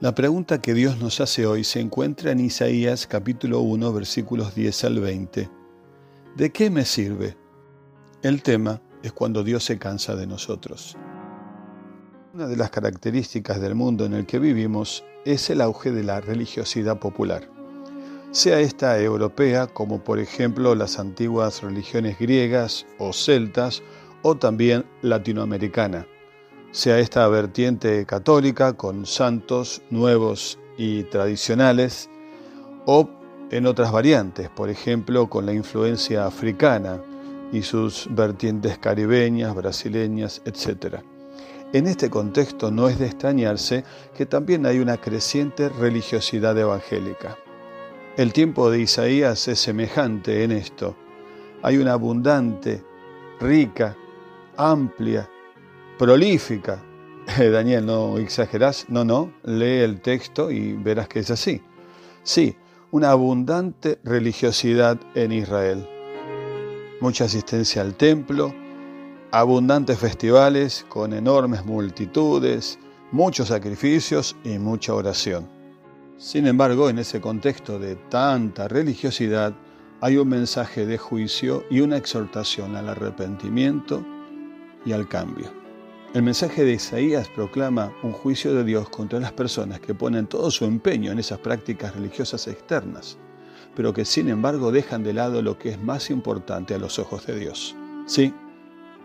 La pregunta que Dios nos hace hoy se encuentra en Isaías capítulo 1 versículos 10 al 20. ¿De qué me sirve? El tema es cuando Dios se cansa de nosotros. Una de las características del mundo en el que vivimos es el auge de la religiosidad popular, sea esta europea como por ejemplo las antiguas religiones griegas o celtas o también latinoamericana, sea esta vertiente católica con santos nuevos y tradicionales o en otras variantes, por ejemplo con la influencia africana y sus vertientes caribeñas, brasileñas, etc. En este contexto no es de extrañarse que también hay una creciente religiosidad evangélica. El tiempo de Isaías es semejante en esto. Hay una abundante, rica, amplia, prolífica. Daniel, no exagerás, no, no, lee el texto y verás que es así. Sí, una abundante religiosidad en Israel. Mucha asistencia al templo, abundantes festivales con enormes multitudes, muchos sacrificios y mucha oración. Sin embargo, en ese contexto de tanta religiosidad, hay un mensaje de juicio y una exhortación al arrepentimiento y al cambio. El mensaje de Isaías proclama un juicio de Dios contra las personas que ponen todo su empeño en esas prácticas religiosas externas, pero que sin embargo dejan de lado lo que es más importante a los ojos de Dios. Sí,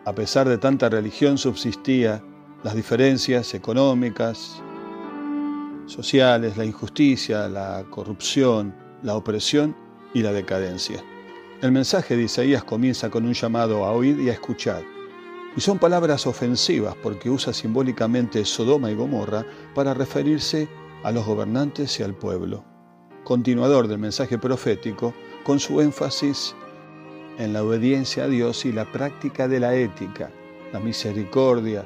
a pesar de tanta religión subsistía las diferencias económicas, sociales, la injusticia, la corrupción, la opresión y la decadencia. El mensaje de Isaías comienza con un llamado a oír y a escuchar. Y son palabras ofensivas porque usa simbólicamente Sodoma y Gomorra para referirse a los gobernantes y al pueblo. Continuador del mensaje profético, con su énfasis en la obediencia a Dios y la práctica de la ética, la misericordia,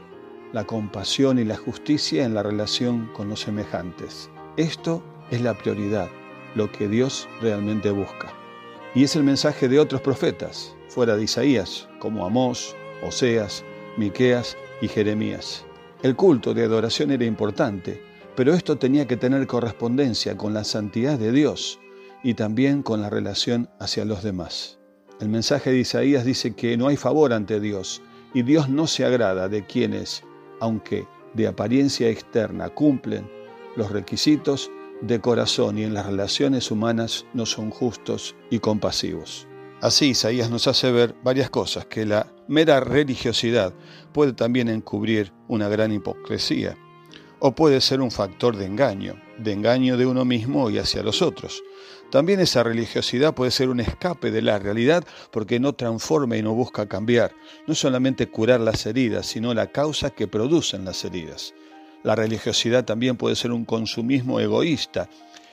la compasión y la justicia en la relación con los semejantes. Esto es la prioridad, lo que Dios realmente busca. Y es el mensaje de otros profetas, fuera de Isaías, como Amós, Oseas, Miqueas y Jeremías. El culto de adoración era importante, pero esto tenía que tener correspondencia con la santidad de Dios y también con la relación hacia los demás. El mensaje de Isaías dice que no hay favor ante Dios y Dios no se agrada de quienes, aunque de apariencia externa cumplen los requisitos, de corazón y en las relaciones humanas no son justos y compasivos. Así Isaías nos hace ver varias cosas, que la mera religiosidad puede también encubrir una gran hipocresía, o puede ser un factor de engaño, de engaño de uno mismo y hacia los otros. También esa religiosidad puede ser un escape de la realidad porque no transforma y no busca cambiar, no solamente curar las heridas, sino la causa que producen las heridas. La religiosidad también puede ser un consumismo egoísta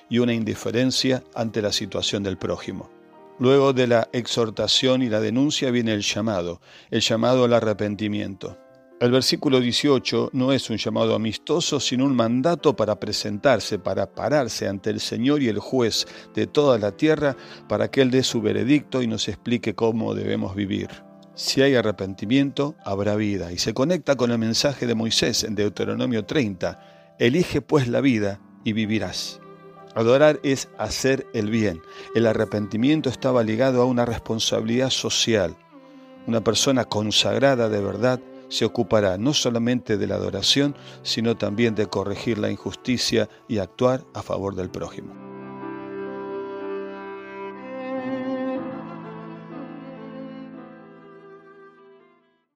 y una indiferencia ante la situación del prójimo. Luego de la exhortación y la denuncia viene el llamado, el llamado al arrepentimiento. El versículo 18 no es un llamado amistoso, sino un mandato para presentarse, para pararse ante el Señor y el juez de toda la tierra, para que Él dé su veredicto y nos explique cómo debemos vivir. Si hay arrepentimiento, habrá vida. Y se conecta con el mensaje de Moisés en Deuteronomio 30. Elige pues la vida y vivirás. Adorar es hacer el bien. El arrepentimiento estaba ligado a una responsabilidad social. Una persona consagrada de verdad se ocupará no solamente de la adoración, sino también de corregir la injusticia y actuar a favor del prójimo.